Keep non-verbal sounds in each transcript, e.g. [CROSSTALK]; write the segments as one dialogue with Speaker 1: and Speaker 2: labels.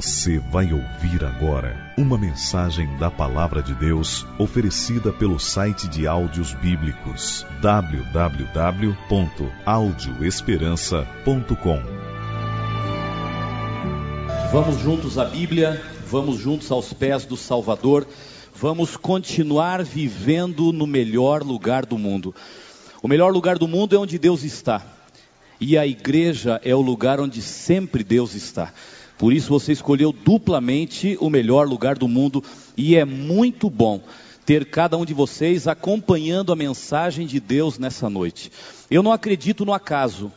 Speaker 1: Você vai ouvir agora uma mensagem da Palavra de Deus oferecida pelo site de áudios bíblicos www.audioesperança.com.
Speaker 2: Vamos juntos à Bíblia, vamos juntos aos pés do Salvador, vamos continuar vivendo no melhor lugar do mundo. O melhor lugar do mundo é onde Deus está, e a igreja é o lugar onde sempre Deus está. Por isso você escolheu duplamente o melhor lugar do mundo e é muito bom ter cada um de vocês acompanhando a mensagem de Deus nessa noite. Eu não acredito no acaso.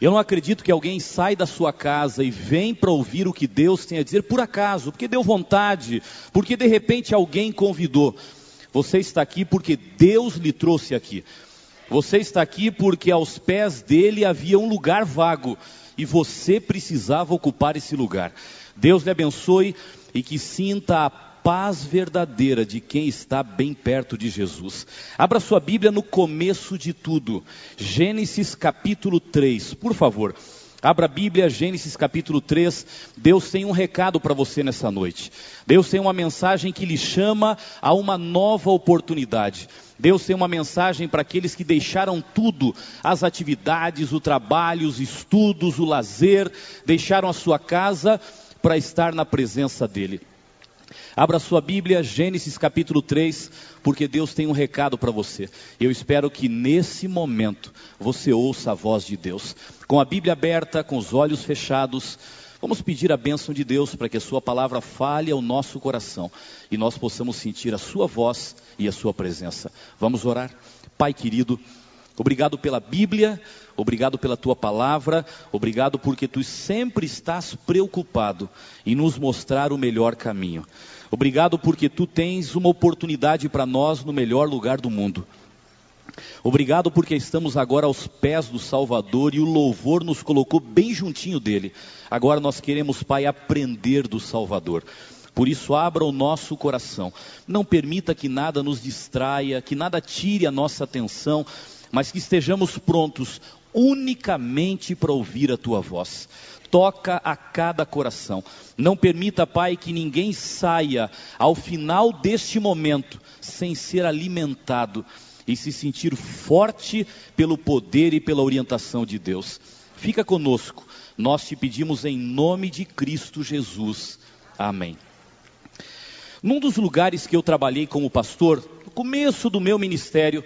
Speaker 2: Eu não acredito que alguém sai da sua casa e vem para ouvir o que Deus tem a dizer por acaso, porque deu vontade, porque de repente alguém convidou. Você está aqui porque Deus lhe trouxe aqui. Você está aqui porque aos pés dele havia um lugar vago e você precisava ocupar esse lugar. Deus lhe abençoe e que sinta a paz verdadeira de quem está bem perto de Jesus. Abra sua Bíblia no começo de tudo, Gênesis capítulo 3, por favor. Abra a Bíblia, Gênesis capítulo 3. Deus tem um recado para você nessa noite. Deus tem uma mensagem que lhe chama a uma nova oportunidade. Deus tem uma mensagem para aqueles que deixaram tudo, as atividades, o trabalho, os estudos, o lazer, deixaram a sua casa para estar na presença dEle. Abra sua Bíblia, Gênesis capítulo 3, porque Deus tem um recado para você. Eu espero que nesse momento você ouça a voz de Deus. Com a Bíblia aberta, com os olhos fechados, vamos pedir a bênção de Deus para que a Sua palavra fale ao nosso coração e nós possamos sentir a Sua voz e a Sua presença. Vamos orar? Pai querido, obrigado pela Bíblia, obrigado pela Tua palavra, obrigado porque Tu sempre estás preocupado em nos mostrar o melhor caminho. Obrigado porque tu tens uma oportunidade para nós no melhor lugar do mundo. Obrigado porque estamos agora aos pés do Salvador e o louvor nos colocou bem juntinho dele. Agora nós queremos, Pai, aprender do Salvador. Por isso, abra o nosso coração. Não permita que nada nos distraia, que nada tire a nossa atenção, mas que estejamos prontos unicamente para ouvir a tua voz toca a cada coração. Não permita, Pai, que ninguém saia ao final deste momento sem ser alimentado e se sentir forte pelo poder e pela orientação de Deus. Fica conosco, nós te pedimos em nome de Cristo Jesus. Amém. Num dos lugares que eu trabalhei como pastor, no começo do meu ministério,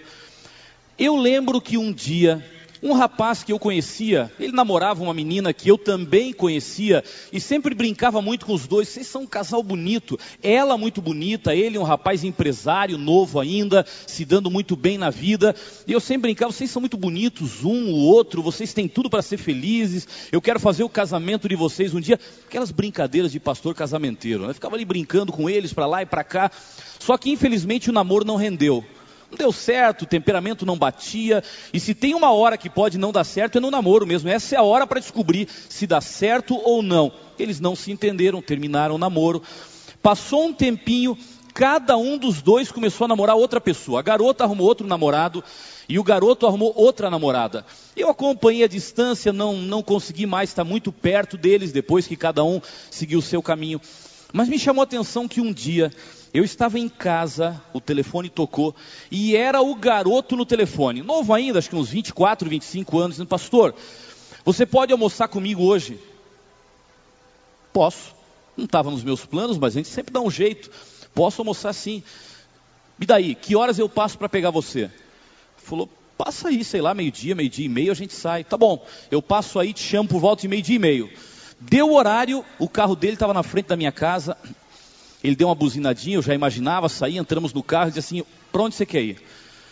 Speaker 2: eu lembro que um dia um rapaz que eu conhecia, ele namorava uma menina que eu também conhecia e sempre brincava muito com os dois. Vocês são um casal bonito, ela muito bonita, ele um rapaz empresário, novo ainda, se dando muito bem na vida. E eu sempre brincava, vocês são muito bonitos, um, o outro, vocês têm tudo para ser felizes. Eu quero fazer o casamento de vocês um dia. Aquelas brincadeiras de pastor casamenteiro, né? Ficava ali brincando com eles para lá e para cá. Só que infelizmente o namoro não rendeu. Não deu certo, o temperamento não batia. E se tem uma hora que pode não dar certo, é no namoro mesmo. Essa é a hora para descobrir se dá certo ou não. Eles não se entenderam, terminaram o namoro. Passou um tempinho, cada um dos dois começou a namorar outra pessoa. A garota arrumou outro namorado e o garoto arrumou outra namorada. Eu acompanhei a distância, não, não consegui mais estar muito perto deles depois que cada um seguiu o seu caminho. Mas me chamou a atenção que um dia eu estava em casa, o telefone tocou e era o garoto no telefone, novo ainda, acho que uns 24, 25 anos, dizendo: Pastor, você pode almoçar comigo hoje? Posso. Não estava nos meus planos, mas a gente sempre dá um jeito. Posso almoçar sim. E daí? Que horas eu passo para pegar você? Falou: Passa aí, sei lá, meio-dia, meio-dia e meio, a gente sai. Tá bom, eu passo aí, te chamo por volta de meio-dia e meio. Deu o horário, o carro dele estava na frente da minha casa, ele deu uma buzinadinha, eu já imaginava, saí, entramos no carro e disse assim: para onde você quer ir?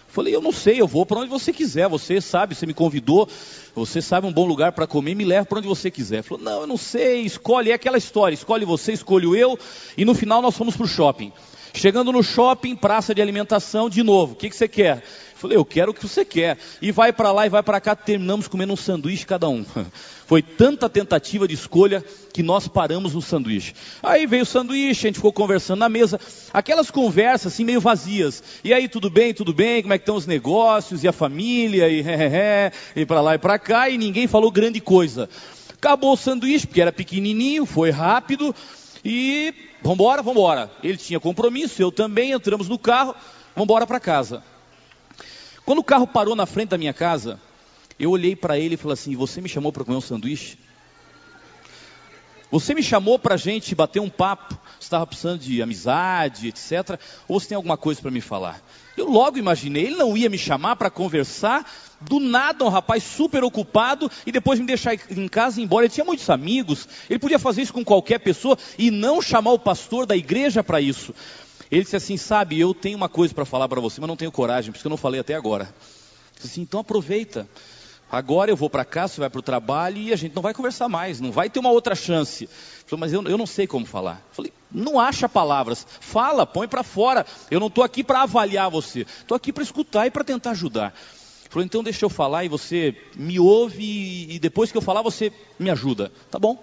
Speaker 2: Falei, eu não sei, eu vou para onde você quiser. Você sabe, você me convidou, você sabe um bom lugar para comer, me leva para onde você quiser. Falou, não, eu não sei, escolhe, é aquela história, escolhe você, escolho eu, e no final nós fomos para o shopping. Chegando no shopping, praça de alimentação, de novo, o que, que você quer? Falei, eu quero o que você quer. E vai para lá e vai para cá, terminamos comendo um sanduíche cada um. [LAUGHS] Foi tanta tentativa de escolha que nós paramos no sanduíche. Aí veio o sanduíche, a gente ficou conversando na mesa, aquelas conversas assim meio vazias. E aí, tudo bem, tudo bem, como é que estão os negócios e a família, e, [LAUGHS] e para lá e para cá, e ninguém falou grande coisa. Acabou o sanduíche, porque era pequenininho, foi rápido e vambora, vambora. Ele tinha compromisso, eu também, entramos no carro, vambora para casa. Quando o carro parou na frente da minha casa, eu olhei para ele e falei assim: Você me chamou para comer um sanduíche? Você me chamou para a gente bater um papo? Você estava precisando de amizade, etc. Ou você tem alguma coisa para me falar? Eu logo imaginei, ele não ia me chamar para conversar, do nada um rapaz super ocupado e depois me deixar em casa e ir embora. Ele tinha muitos amigos, ele podia fazer isso com qualquer pessoa e não chamar o pastor da igreja para isso. Ele disse assim: Sabe, eu tenho uma coisa para falar para você, mas não tenho coragem, porque eu não falei até agora. Eu disse assim: Então aproveita. Agora eu vou para casa, você vai para o trabalho e a gente não vai conversar mais, não vai ter uma outra chance. Falei, mas eu, eu não sei como falar. Falei, não acha palavras, fala, põe para fora. Eu não estou aqui para avaliar você, estou aqui para escutar e para tentar ajudar. Falou, então deixa eu falar e você me ouve e depois que eu falar você me ajuda. Tá bom.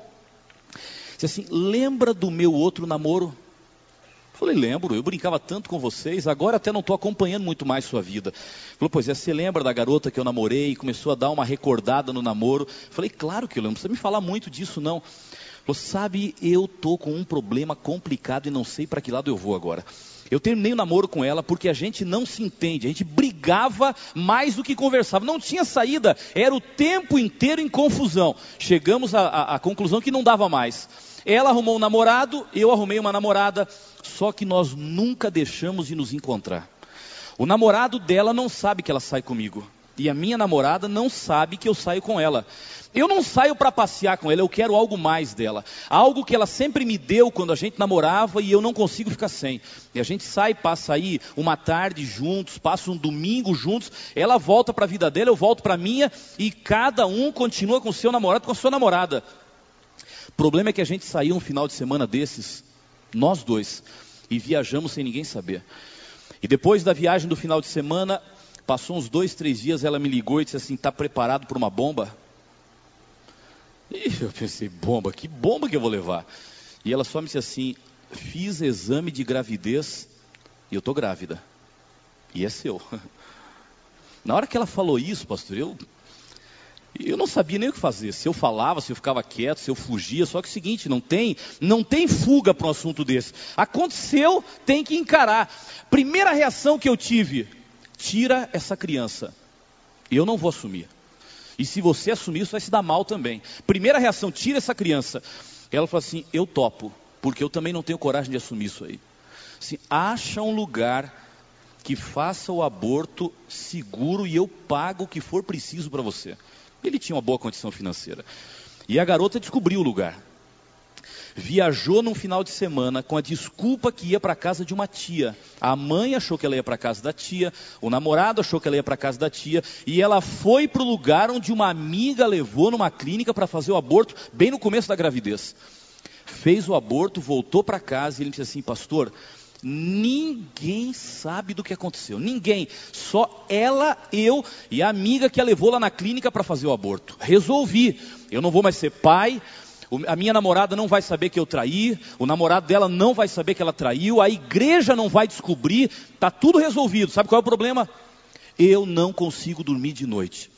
Speaker 2: Disse assim, lembra do meu outro namoro? Falei, lembro, eu brincava tanto com vocês, agora até não estou acompanhando muito mais sua vida. Falou, pois é, você lembra da garota que eu namorei e começou a dar uma recordada no namoro? Falei, claro que eu lembro, não precisa me falar muito disso não. Falou, sabe, eu estou com um problema complicado e não sei para que lado eu vou agora. Eu terminei o namoro com ela porque a gente não se entende, a gente brigava mais do que conversava, não tinha saída, era o tempo inteiro em confusão. Chegamos à conclusão que não dava mais. Ela arrumou um namorado, eu arrumei uma namorada, só que nós nunca deixamos de nos encontrar. O namorado dela não sabe que ela sai comigo. E a minha namorada não sabe que eu saio com ela. Eu não saio para passear com ela, eu quero algo mais dela. Algo que ela sempre me deu quando a gente namorava e eu não consigo ficar sem. E a gente sai, passa aí uma tarde juntos, passa um domingo juntos. Ela volta para a vida dela, eu volto para a minha e cada um continua com o seu namorado, com a sua namorada. O problema é que a gente saiu um final de semana desses, nós dois, e viajamos sem ninguém saber. E depois da viagem do final de semana, passou uns dois, três dias, ela me ligou e disse assim: está preparado para uma bomba? E eu pensei: bomba? Que bomba que eu vou levar? E ela só me disse assim: fiz exame de gravidez e eu estou grávida. E é seu. [LAUGHS] Na hora que ela falou isso, pastor, eu eu não sabia nem o que fazer. Se eu falava, se eu ficava quieto, se eu fugia. Só que é o seguinte, não tem, não tem fuga para um assunto desse. Aconteceu, tem que encarar. Primeira reação que eu tive: tira essa criança. Eu não vou assumir. E se você assumir, isso vai se dar mal também. Primeira reação: tira essa criança. Ela falou assim: eu topo, porque eu também não tenho coragem de assumir isso aí. Assim, acha um lugar que faça o aborto seguro e eu pago o que for preciso para você. Ele tinha uma boa condição financeira. E a garota descobriu o lugar. Viajou num final de semana com a desculpa que ia para casa de uma tia. A mãe achou que ela ia para casa da tia, o namorado achou que ela ia para casa da tia, e ela foi para o lugar onde uma amiga levou numa clínica para fazer o aborto, bem no começo da gravidez. Fez o aborto, voltou para casa e ele disse assim: Pastor, Ninguém sabe do que aconteceu. Ninguém. Só ela, eu e a amiga que a levou lá na clínica para fazer o aborto. Resolvi. Eu não vou mais ser pai. A minha namorada não vai saber que eu traí. O namorado dela não vai saber que ela traiu. A igreja não vai descobrir. Está tudo resolvido. Sabe qual é o problema? Eu não consigo dormir de noite.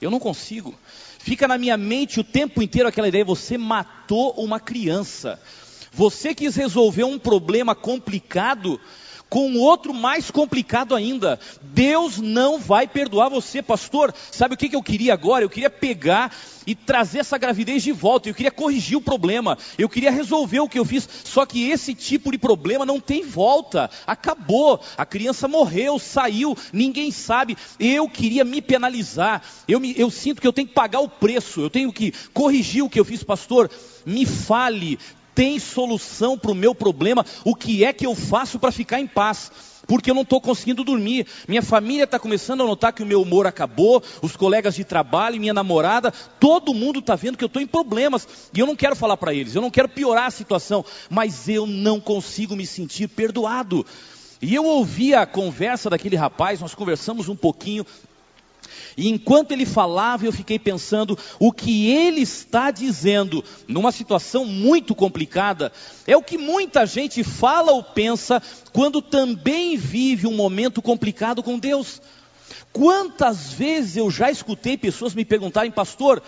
Speaker 2: Eu não consigo. Fica na minha mente o tempo inteiro aquela ideia: você matou uma criança. Você quis resolver um problema complicado com outro mais complicado ainda. Deus não vai perdoar você, pastor. Sabe o que, eu queria agora? Eu queria pegar e trazer essa gravidez de volta. Eu queria corrigir o problema. Eu queria resolver o que eu fiz. Só que esse tipo de problema não tem volta. Acabou. A criança morreu, saiu, ninguém sabe. Eu queria me penalizar. Eu, me, eu sinto que eu tenho que pagar o preço. Eu tenho que corrigir o que eu fiz, pastor. Me fale, tem solução para o meu problema, o que é que eu faço para ficar em paz? Porque eu não estou conseguindo dormir. Minha família está começando a notar que o meu humor acabou, os colegas de trabalho, minha namorada, todo mundo está vendo que eu estou em problemas. E eu não quero falar para eles, eu não quero piorar a situação, mas eu não consigo me sentir perdoado. E eu ouvi a conversa daquele rapaz, nós conversamos um pouquinho, e enquanto ele falava, eu fiquei pensando: o que ele está dizendo, numa situação muito complicada, é o que muita gente fala ou pensa quando também vive um momento complicado com Deus. Quantas vezes eu já escutei pessoas me perguntarem, pastor,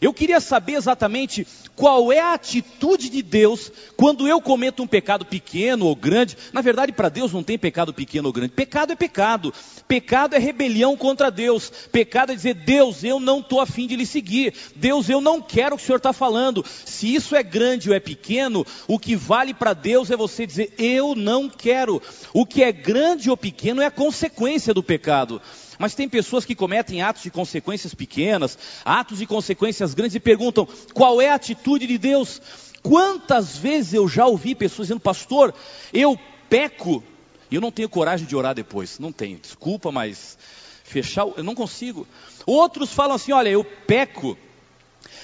Speaker 2: Eu queria saber exatamente qual é a atitude de Deus quando eu cometo um pecado pequeno ou grande. Na verdade, para Deus não tem pecado pequeno ou grande. Pecado é pecado. Pecado é rebelião contra Deus. Pecado é dizer, Deus, eu não estou afim de lhe seguir. Deus, eu não quero o que o Senhor está falando. Se isso é grande ou é pequeno, o que vale para Deus é você dizer, eu não quero. O que é grande ou pequeno é a consequência do pecado. Mas tem pessoas que cometem atos de consequências pequenas, atos de consequências grandes e perguntam: qual é a atitude de Deus? Quantas vezes eu já ouvi pessoas dizendo, pastor, eu peco e eu não tenho coragem de orar depois. Não tenho, desculpa, mas fechar, eu não consigo. Outros falam assim: olha, eu peco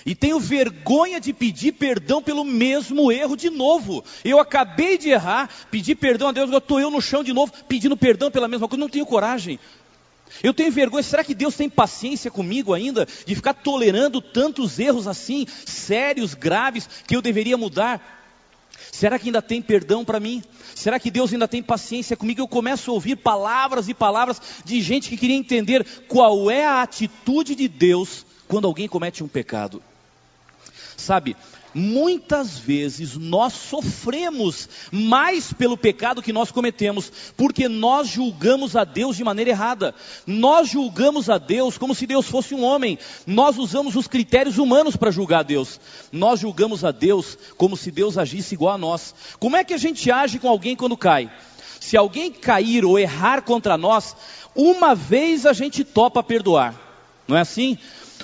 Speaker 2: e tenho vergonha de pedir perdão pelo mesmo erro de novo. Eu acabei de errar, pedir perdão a Deus, eu estou eu no chão de novo, pedindo perdão pela mesma coisa, não tenho coragem. Eu tenho vergonha, será que Deus tem paciência comigo ainda de ficar tolerando tantos erros assim, sérios, graves, que eu deveria mudar? Será que ainda tem perdão para mim? Será que Deus ainda tem paciência comigo? Eu começo a ouvir palavras e palavras de gente que queria entender qual é a atitude de Deus quando alguém comete um pecado. Sabe, muitas vezes nós sofremos mais pelo pecado que nós cometemos, porque nós julgamos a Deus de maneira errada. Nós julgamos a Deus como se Deus fosse um homem. Nós usamos os critérios humanos para julgar a Deus. Nós julgamos a Deus como se Deus agisse igual a nós. Como é que a gente age com alguém quando cai? Se alguém cair ou errar contra nós, uma vez a gente topa perdoar. Não é assim?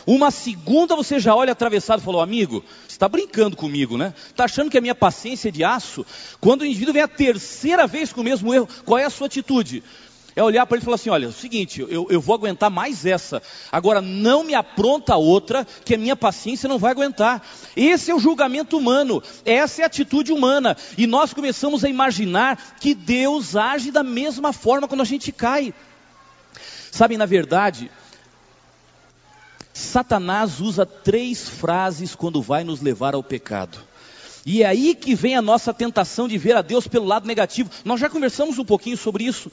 Speaker 2: Uma segunda você já olha atravessado e falou, amigo, você está brincando comigo, né? Está achando que a minha paciência é de aço? Quando o indivíduo vem a terceira vez com o mesmo erro, qual é a sua atitude? É olhar para ele e falar assim: olha, é o seguinte, eu, eu vou aguentar mais essa, agora não me apronta outra, que a minha paciência não vai aguentar. Esse é o julgamento humano, essa é a atitude humana, e nós começamos a imaginar que Deus age da mesma forma quando a gente cai. Sabe, na verdade, Satanás usa três frases quando vai nos levar ao pecado. E é aí que vem a nossa tentação de ver a Deus pelo lado negativo. Nós já conversamos um pouquinho sobre isso.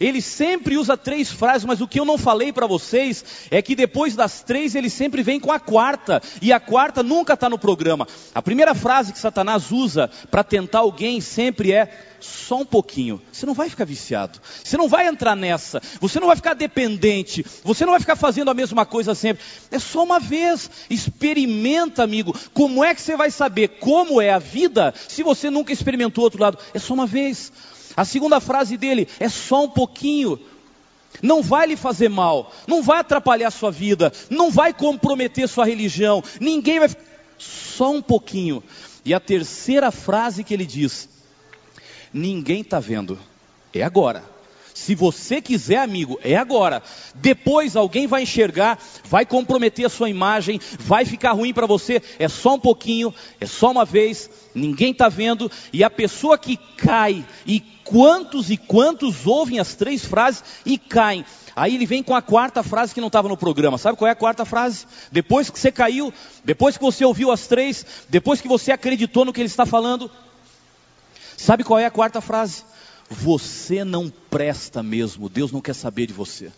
Speaker 2: Ele sempre usa três frases, mas o que eu não falei para vocês é que depois das três ele sempre vem com a quarta, e a quarta nunca está no programa. A primeira frase que Satanás usa para tentar alguém sempre é só um pouquinho. Você não vai ficar viciado. Você não vai entrar nessa. Você não vai ficar dependente. Você não vai ficar fazendo a mesma coisa sempre. É só uma vez. Experimenta, amigo. Como é que você vai saber como é a vida se você nunca experimentou o outro lado? É só uma vez. A segunda frase dele é só um pouquinho. Não vai lhe fazer mal, não vai atrapalhar sua vida, não vai comprometer sua religião, ninguém vai. Só um pouquinho. E a terceira frase que ele diz: Ninguém está vendo, é agora. Se você quiser, amigo, é agora. Depois alguém vai enxergar, vai comprometer a sua imagem, vai ficar ruim para você. É só um pouquinho, é só uma vez, ninguém está vendo. E a pessoa que cai, e quantos e quantos ouvem as três frases e caem. Aí ele vem com a quarta frase que não estava no programa. Sabe qual é a quarta frase? Depois que você caiu, depois que você ouviu as três, depois que você acreditou no que ele está falando. Sabe qual é a quarta frase? Você não presta mesmo, Deus não quer saber de você.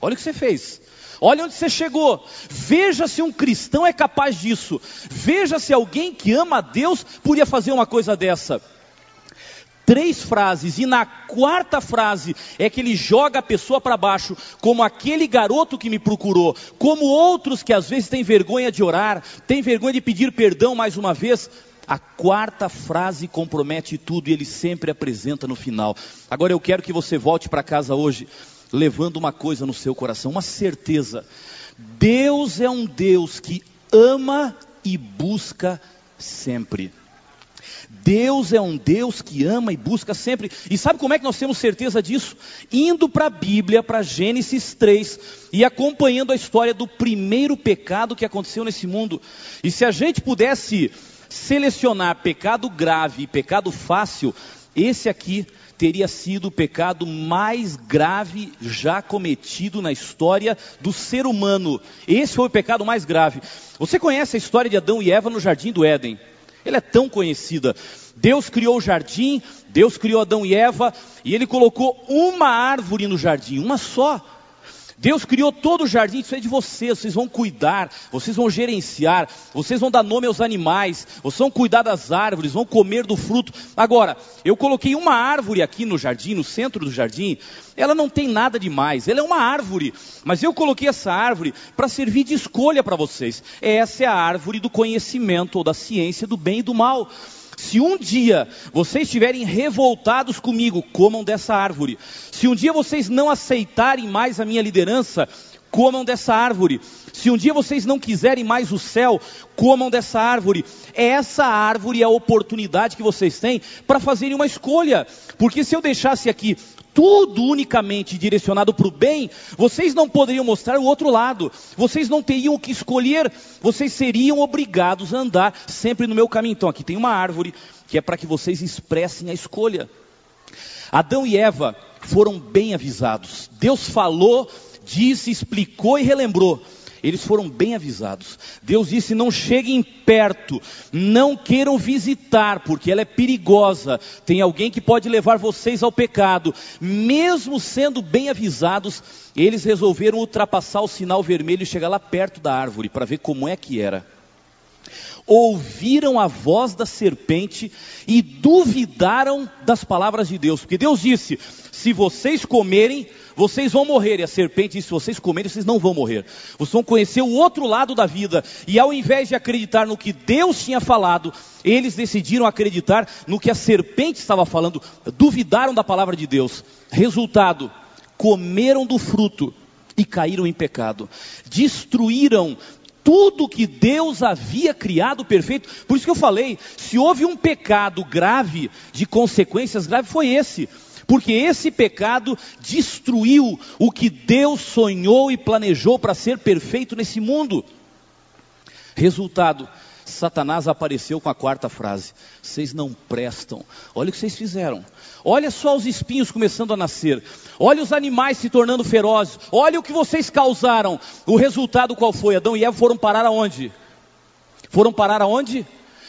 Speaker 2: Olha o que você fez. Olha onde você chegou. Veja se um cristão é capaz disso. Veja se alguém que ama a Deus podia fazer uma coisa dessa. Três frases, e na quarta frase é que ele joga a pessoa para baixo, como aquele garoto que me procurou, como outros que às vezes têm vergonha de orar, têm vergonha de pedir perdão mais uma vez. A quarta frase compromete tudo e ele sempre apresenta no final. Agora eu quero que você volte para casa hoje levando uma coisa no seu coração, uma certeza. Deus é um Deus que ama e busca sempre. Deus é um Deus que ama e busca sempre. E sabe como é que nós temos certeza disso? Indo para a Bíblia, para Gênesis 3, e acompanhando a história do primeiro pecado que aconteceu nesse mundo. E se a gente pudesse selecionar pecado grave e pecado fácil, esse aqui teria sido o pecado mais grave já cometido na história do ser humano. Esse foi o pecado mais grave. Você conhece a história de Adão e Eva no jardim do Éden? Ele é tão conhecida. Deus criou o jardim, Deus criou Adão e Eva, e ele colocou uma árvore no jardim, uma só. Deus criou todo o jardim, isso é de vocês, vocês vão cuidar, vocês vão gerenciar, vocês vão dar nome aos animais, vocês vão cuidar das árvores, vão comer do fruto. Agora, eu coloquei uma árvore aqui no jardim, no centro do jardim, ela não tem nada demais, ela é uma árvore, mas eu coloquei essa árvore para servir de escolha para vocês. Essa é a árvore do conhecimento ou da ciência do bem e do mal. Se um dia vocês estiverem revoltados comigo, comam dessa árvore. Se um dia vocês não aceitarem mais a minha liderança, comam dessa árvore. Se um dia vocês não quiserem mais o céu, comam dessa árvore. Essa árvore é a oportunidade que vocês têm para fazerem uma escolha. Porque se eu deixasse aqui tudo unicamente direcionado para o bem, vocês não poderiam mostrar o outro lado, vocês não teriam o que escolher, vocês seriam obrigados a andar sempre no meu caminho. Então aqui tem uma árvore que é para que vocês expressem a escolha. Adão e Eva foram bem avisados. Deus falou, disse, explicou e relembrou. Eles foram bem avisados. Deus disse: não cheguem perto, não queiram visitar, porque ela é perigosa. Tem alguém que pode levar vocês ao pecado. Mesmo sendo bem avisados, eles resolveram ultrapassar o sinal vermelho e chegar lá perto da árvore para ver como é que era. Ouviram a voz da serpente e duvidaram das palavras de Deus, porque Deus disse: se vocês comerem, vocês vão morrer. E a serpente disse: se vocês comerem, vocês não vão morrer. Vocês vão conhecer o outro lado da vida. E ao invés de acreditar no que Deus tinha falado, eles decidiram acreditar no que a serpente estava falando, duvidaram da palavra de Deus. Resultado: comeram do fruto e caíram em pecado. Destruíram tudo que Deus havia criado perfeito. Por isso que eu falei, se houve um pecado grave, de consequências graves, foi esse. Porque esse pecado destruiu o que Deus sonhou e planejou para ser perfeito nesse mundo. Resultado, Satanás apareceu com a quarta frase: Vocês não prestam. Olha o que vocês fizeram. Olha só os espinhos começando a nascer. Olha os animais se tornando ferozes. Olha o que vocês causaram. O resultado qual foi? Adão e Eva foram parar aonde? Foram parar aonde?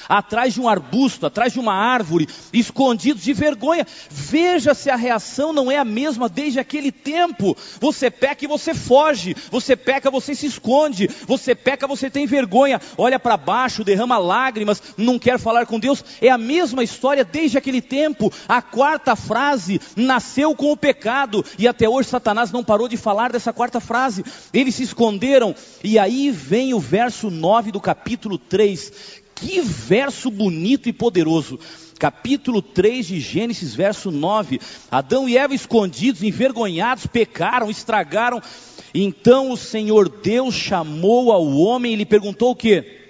Speaker 2: Atrás de um arbusto, atrás de uma árvore, escondidos de vergonha. Veja se a reação não é a mesma desde aquele tempo. Você peca e você foge, você peca, você se esconde, você peca, você tem vergonha, olha para baixo, derrama lágrimas, não quer falar com Deus. É a mesma história desde aquele tempo. A quarta frase nasceu com o pecado e até hoje Satanás não parou de falar dessa quarta frase. Eles se esconderam e aí vem o verso 9 do capítulo 3 que verso bonito e poderoso. Capítulo 3 de Gênesis, verso 9. Adão e Eva escondidos, envergonhados, pecaram, estragaram. Então o Senhor Deus chamou ao homem e lhe perguntou o que?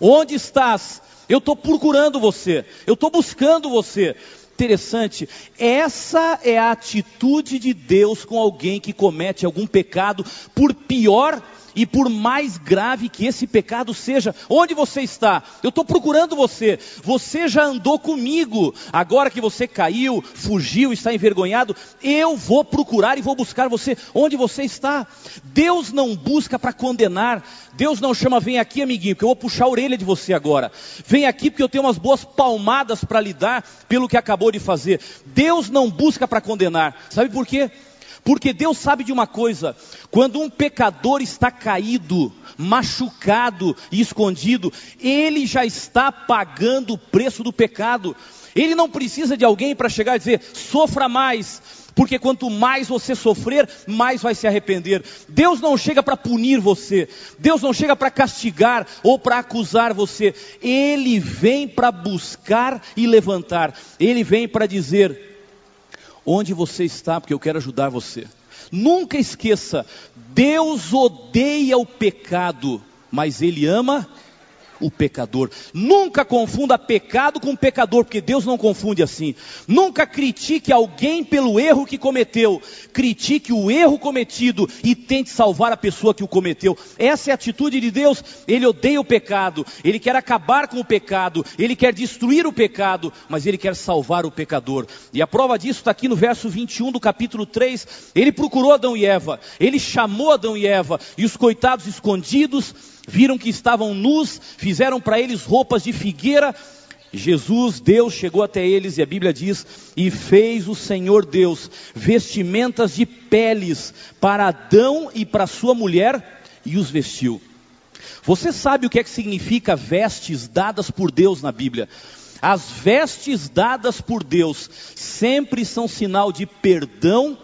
Speaker 2: Onde estás? Eu estou procurando você, eu estou buscando você. Interessante, essa é a atitude de Deus com alguém que comete algum pecado, por pior e por mais grave que esse pecado seja, onde você está? Eu estou procurando você. Você já andou comigo. Agora que você caiu, fugiu, está envergonhado, eu vou procurar e vou buscar você onde você está. Deus não busca para condenar. Deus não chama, vem aqui, amiguinho, que eu vou puxar a orelha de você agora. Vem aqui porque eu tenho umas boas palmadas para lhe dar pelo que acabou de fazer. Deus não busca para condenar. Sabe por quê? Porque Deus sabe de uma coisa: quando um pecador está caído, machucado e escondido, ele já está pagando o preço do pecado. Ele não precisa de alguém para chegar e dizer: sofra mais, porque quanto mais você sofrer, mais vai se arrepender. Deus não chega para punir você, Deus não chega para castigar ou para acusar você, Ele vem para buscar e levantar, Ele vem para dizer: onde você está, porque eu quero ajudar você. Nunca esqueça, Deus odeia o pecado, mas Ele ama o pecador. Nunca confunda pecado com pecador, porque Deus não confunde assim. Nunca critique alguém pelo erro que cometeu. Critique o erro cometido e tente salvar a pessoa que o cometeu. Essa é a atitude de Deus. Ele odeia o pecado, ele quer acabar com o pecado, ele quer destruir o pecado, mas ele quer salvar o pecador. E a prova disso está aqui no verso 21 do capítulo 3. Ele procurou Adão e Eva, ele chamou Adão e Eva, e os coitados escondidos viram que estavam nus, fizeram para eles roupas de figueira Jesus, Deus chegou até eles e a Bíblia diz: e fez o Senhor Deus vestimentas de peles para Adão e para sua mulher e os vestiu. Você sabe o que é que significa vestes dadas por Deus na Bíblia? As vestes dadas por Deus sempre são sinal de perdão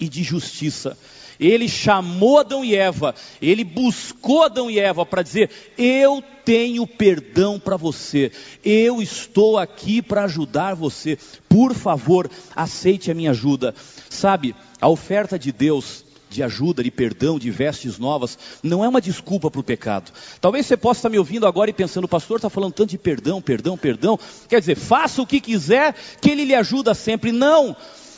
Speaker 2: e de justiça. Ele chamou Adão e Eva, ele buscou Adão e Eva para dizer: Eu tenho perdão para você, eu estou aqui para ajudar você, por favor, aceite a minha ajuda. Sabe, a oferta de Deus de ajuda, de perdão, de vestes novas, não é uma desculpa para o pecado. Talvez você possa estar me ouvindo agora e pensando, o pastor está falando tanto de perdão, perdão, perdão. Quer dizer, faça o que quiser, que ele lhe ajuda sempre. Não!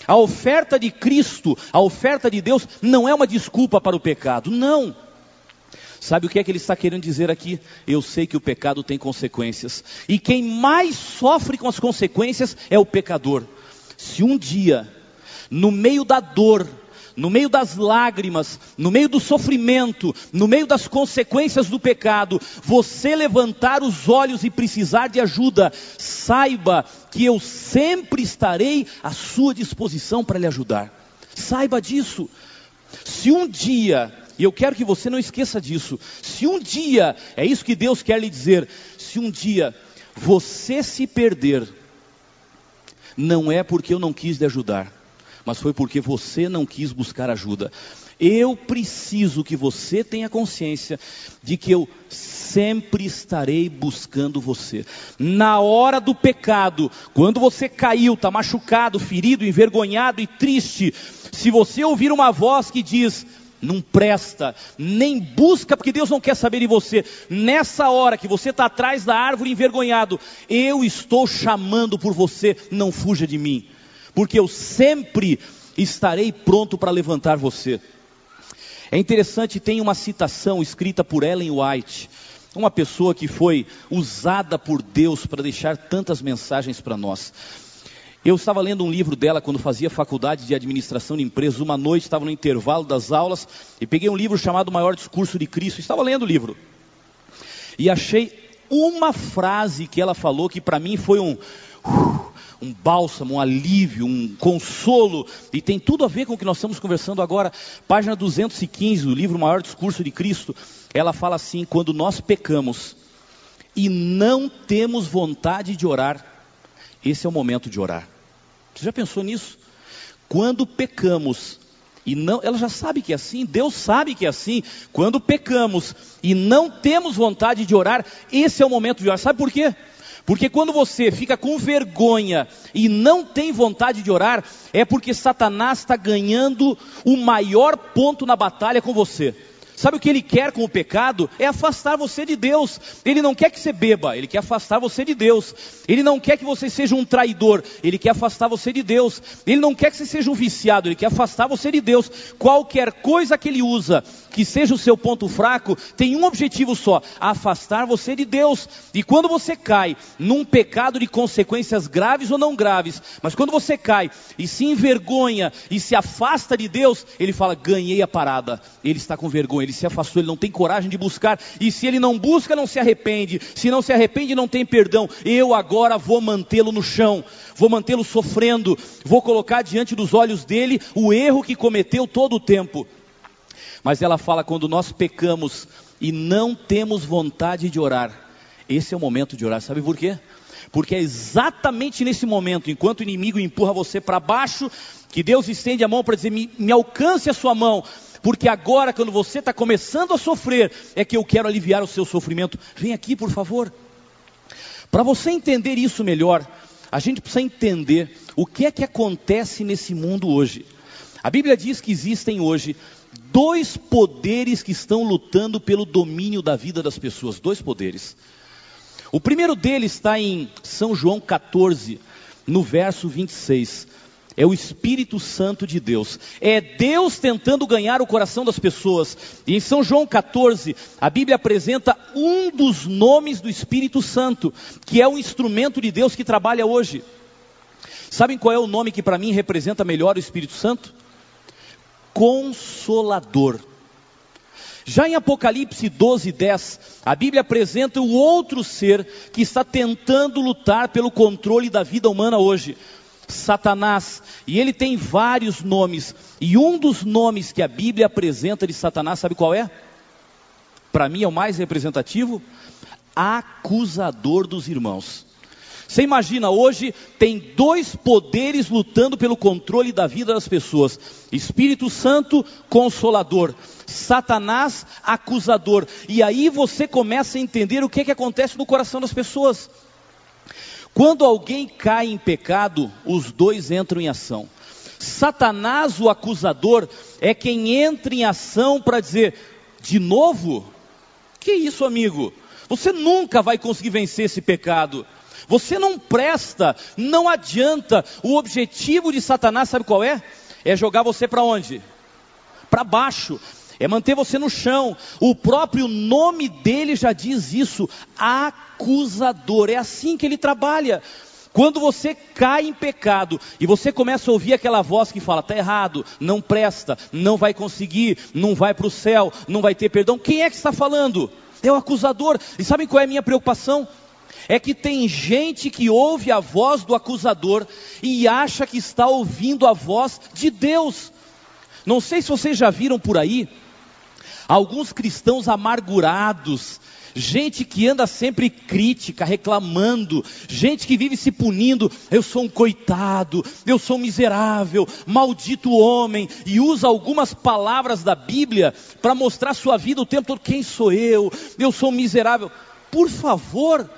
Speaker 2: A oferta de Cristo, a oferta de Deus, não é uma desculpa para o pecado, não. Sabe o que é que ele está querendo dizer aqui? Eu sei que o pecado tem consequências, e quem mais sofre com as consequências é o pecador. Se um dia, no meio da dor, no meio das lágrimas, no meio do sofrimento, no meio das consequências do pecado, você levantar os olhos e precisar de ajuda, saiba que eu sempre estarei à sua disposição para lhe ajudar. Saiba disso. Se um dia, e eu quero que você não esqueça disso, se um dia, é isso que Deus quer lhe dizer, se um dia você se perder, não é porque eu não quis lhe ajudar, mas foi porque você não quis buscar ajuda. Eu preciso que você tenha consciência de que eu sempre estarei buscando você. Na hora do pecado, quando você caiu, está machucado, ferido, envergonhado e triste, se você ouvir uma voz que diz: não presta, nem busca, porque Deus não quer saber de você. Nessa hora que você está atrás da árvore envergonhado, eu estou chamando por você, não fuja de mim porque eu sempre estarei pronto para levantar você. É interessante, tem uma citação escrita por Ellen White, uma pessoa que foi usada por Deus para deixar tantas mensagens para nós. Eu estava lendo um livro dela quando fazia faculdade de administração de empresas. Uma noite estava no intervalo das aulas e peguei um livro chamado O Maior Discurso de Cristo. Estava lendo o livro e achei uma frase que ela falou que para mim foi um um bálsamo, um alívio, um consolo, e tem tudo a ver com o que nós estamos conversando agora. Página 215 do livro Maior Discurso de Cristo, ela fala assim: quando nós pecamos e não temos vontade de orar, esse é o momento de orar. Você já pensou nisso? Quando pecamos e não, ela já sabe que é assim, Deus sabe que é assim. Quando pecamos e não temos vontade de orar, esse é o momento de orar. Sabe por quê? Porque quando você fica com vergonha e não tem vontade de orar, é porque Satanás está ganhando o maior ponto na batalha com você. Sabe o que ele quer com o pecado? É afastar você de Deus. Ele não quer que você beba, ele quer afastar você de Deus. Ele não quer que você seja um traidor, ele quer afastar você de Deus. Ele não quer que você seja um viciado, ele quer afastar você de Deus. Qualquer coisa que ele usa que seja o seu ponto fraco, tem um objetivo só: afastar você de Deus. E quando você cai num pecado de consequências graves ou não graves, mas quando você cai e se envergonha e se afasta de Deus, ele fala: ganhei a parada. Ele está com vergonha ele se afastou, ele não tem coragem de buscar, e se ele não busca, não se arrepende, se não se arrepende, não tem perdão. Eu agora vou mantê-lo no chão, vou mantê-lo sofrendo, vou colocar diante dos olhos dele o erro que cometeu todo o tempo. Mas ela fala: quando nós pecamos e não temos vontade de orar, esse é o momento de orar, sabe por quê? Porque é exatamente nesse momento, enquanto o inimigo empurra você para baixo, que Deus estende a mão para dizer: me, me alcance a sua mão, porque agora, quando você está começando a sofrer, é que eu quero aliviar o seu sofrimento. Vem aqui, por favor. Para você entender isso melhor, a gente precisa entender o que é que acontece nesse mundo hoje. A Bíblia diz que existem hoje dois poderes que estão lutando pelo domínio da vida das pessoas. Dois poderes. O primeiro deles está em São João 14, no verso 26 é o Espírito Santo de Deus. É Deus tentando ganhar o coração das pessoas. E em São João 14, a Bíblia apresenta um dos nomes do Espírito Santo, que é o instrumento de Deus que trabalha hoje. Sabem qual é o nome que para mim representa melhor o Espírito Santo? Consolador. Já em Apocalipse 12, 10, a Bíblia apresenta o outro ser que está tentando lutar pelo controle da vida humana hoje. Satanás, e ele tem vários nomes, e um dos nomes que a Bíblia apresenta de Satanás, sabe qual é? Para mim é o mais representativo: acusador dos irmãos. Você imagina, hoje tem dois poderes lutando pelo controle da vida das pessoas: Espírito Santo, consolador, Satanás, acusador. E aí você começa a entender o que, é que acontece no coração das pessoas. Quando alguém cai em pecado, os dois entram em ação. Satanás, o acusador, é quem entra em ação para dizer: de novo? Que isso, amigo? Você nunca vai conseguir vencer esse pecado. Você não presta, não adianta. O objetivo de Satanás, sabe qual é? É jogar você para onde? Para baixo. É manter você no chão. O próprio nome dele já diz isso: acusador. É assim que ele trabalha. Quando você cai em pecado e você começa a ouvir aquela voz que fala, está errado, não presta, não vai conseguir, não vai para o céu, não vai ter perdão, quem é que está falando? É o acusador. E sabem qual é a minha preocupação? é que tem gente que ouve a voz do acusador e acha que está ouvindo a voz de Deus. Não sei se vocês já viram por aí alguns cristãos amargurados, gente que anda sempre crítica, reclamando, gente que vive se punindo, eu sou um coitado, eu sou um miserável, maldito homem, e usa algumas palavras da Bíblia para mostrar sua vida o tempo todo, quem sou eu? Eu sou um miserável. Por favor,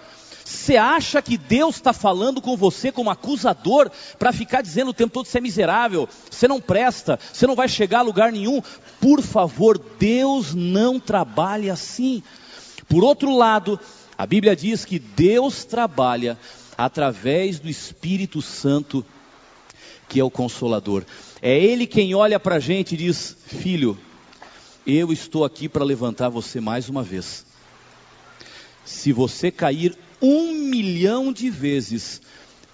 Speaker 2: você acha que Deus está falando com você como acusador para ficar dizendo o tempo todo que você é miserável, você não presta, você não vai chegar a lugar nenhum? Por favor, Deus não trabalha assim. Por outro lado, a Bíblia diz que Deus trabalha através do Espírito Santo, que é o Consolador. É Ele quem olha para a gente e diz: Filho, eu estou aqui para levantar você mais uma vez. Se você cair um milhão de vezes,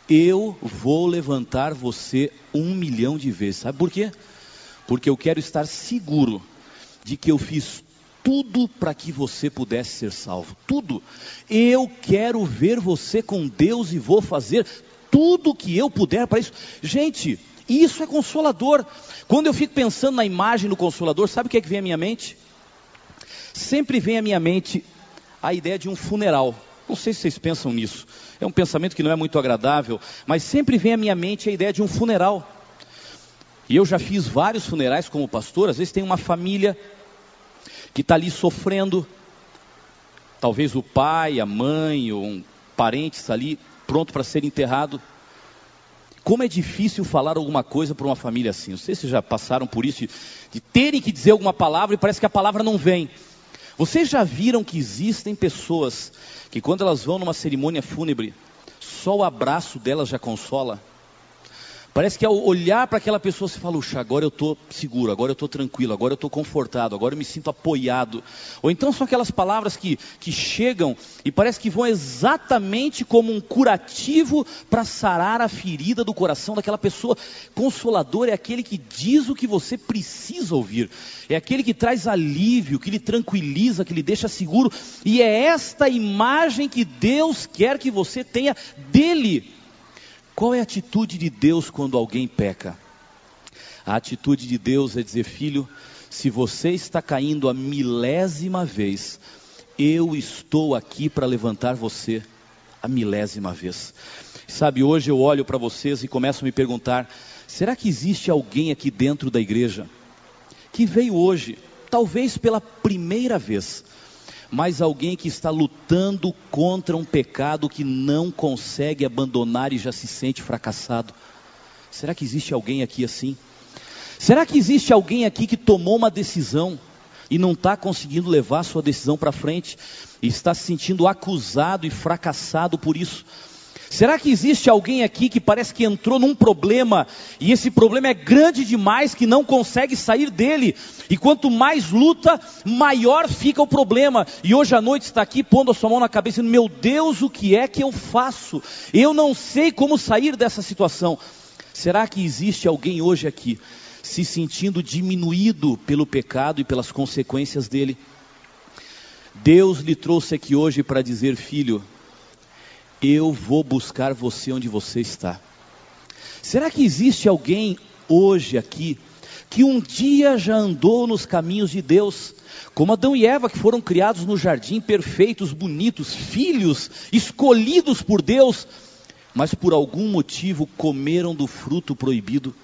Speaker 2: eu vou levantar você um milhão de vezes. Sabe por quê? Porque eu quero estar seguro de que eu fiz tudo para que você pudesse ser salvo. Tudo. Eu quero ver você com Deus e vou fazer tudo que eu puder para isso. Gente, isso é consolador. Quando eu fico pensando na imagem do consolador, sabe o que é que vem à minha mente? Sempre vem à minha mente a ideia de um funeral. Não sei se vocês pensam nisso. É um pensamento que não é muito agradável, mas sempre vem à minha mente a ideia de um funeral. E eu já fiz vários funerais como pastor. Às vezes tem uma família que está ali sofrendo. Talvez o pai, a mãe ou um parente está ali pronto para ser enterrado. Como é difícil falar alguma coisa para uma família assim. Não sei se já passaram por isso, de, de terem que dizer alguma palavra e parece que a palavra não vem. Vocês já viram que existem pessoas que quando elas vão numa cerimônia fúnebre, só o abraço delas já consola? Parece que ao olhar para aquela pessoa você fala, Uxa, agora eu estou seguro, agora eu estou tranquilo, agora eu estou confortado, agora eu me sinto apoiado. Ou então são aquelas palavras que, que chegam e parece que vão exatamente como um curativo para sarar a ferida do coração daquela pessoa. Consolador é aquele que diz o que você precisa ouvir, é aquele que traz alívio, que lhe tranquiliza, que lhe deixa seguro. E é esta imagem que Deus quer que você tenha dele. Qual é a atitude de Deus quando alguém peca? A atitude de Deus é dizer, filho, se você está caindo a milésima vez, eu estou aqui para levantar você a milésima vez. Sabe, hoje eu olho para vocês e começo a me perguntar: será que existe alguém aqui dentro da igreja que veio hoje, talvez pela primeira vez, mas alguém que está lutando contra um pecado que não consegue abandonar e já se sente fracassado. Será que existe alguém aqui assim? Será que existe alguém aqui que tomou uma decisão e não está conseguindo levar sua decisão para frente e está se sentindo acusado e fracassado por isso? Será que existe alguém aqui que parece que entrou num problema e esse problema é grande demais que não consegue sair dele? E quanto mais luta, maior fica o problema. E hoje à noite está aqui pondo a sua mão na cabeça dizendo: Meu Deus, o que é que eu faço? Eu não sei como sair dessa situação. Será que existe alguém hoje aqui se sentindo diminuído pelo pecado e pelas consequências dele. Deus lhe trouxe aqui hoje para dizer, filho, eu vou buscar você onde você está. Será que existe alguém hoje aqui que um dia já andou nos caminhos de Deus, como Adão e Eva, que foram criados no jardim, perfeitos, bonitos, filhos, escolhidos por Deus, mas por algum motivo comeram do fruto proibido?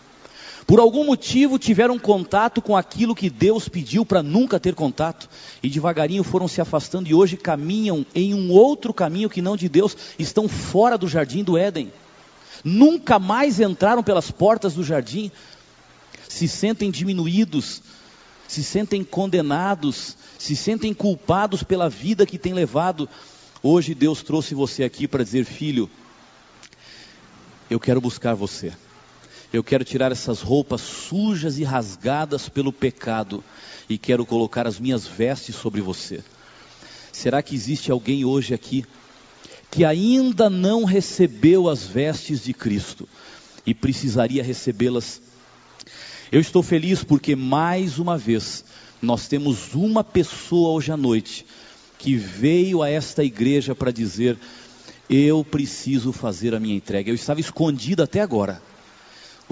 Speaker 2: Por algum motivo tiveram contato com aquilo que Deus pediu para nunca ter contato, e devagarinho foram se afastando e hoje caminham em um outro caminho que não de Deus, estão fora do jardim do Éden. Nunca mais entraram pelas portas do jardim, se sentem diminuídos, se sentem condenados, se sentem culpados pela vida que têm levado. Hoje Deus trouxe você aqui para dizer: Filho, eu quero buscar você. Eu quero tirar essas roupas sujas e rasgadas pelo pecado e quero colocar as minhas vestes sobre você. Será que existe alguém hoje aqui que ainda não recebeu as vestes de Cristo e precisaria recebê-las? Eu estou feliz porque mais uma vez nós temos uma pessoa hoje à noite que veio a esta igreja para dizer: Eu preciso fazer a minha entrega. Eu estava escondido até agora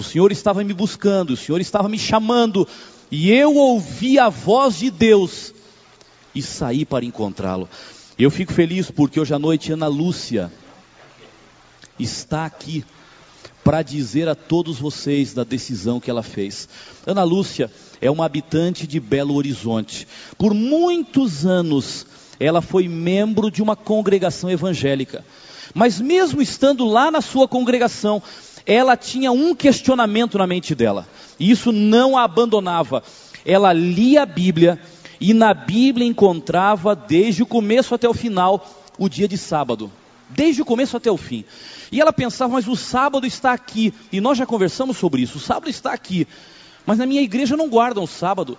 Speaker 2: o Senhor estava me buscando, o Senhor estava me chamando, e eu ouvi a voz de Deus e saí para encontrá-lo. Eu fico feliz porque hoje à noite Ana Lúcia está aqui para dizer a todos vocês da decisão que ela fez. Ana Lúcia é uma habitante de Belo Horizonte. Por muitos anos ela foi membro de uma congregação evangélica. Mas mesmo estando lá na sua congregação, ela tinha um questionamento na mente dela, e isso não a abandonava. Ela lia a Bíblia e na Bíblia encontrava, desde o começo até o final, o dia de sábado. Desde o começo até o fim. E ela pensava, mas o sábado está aqui. E nós já conversamos sobre isso. O sábado está aqui. Mas na minha igreja não guardam o sábado.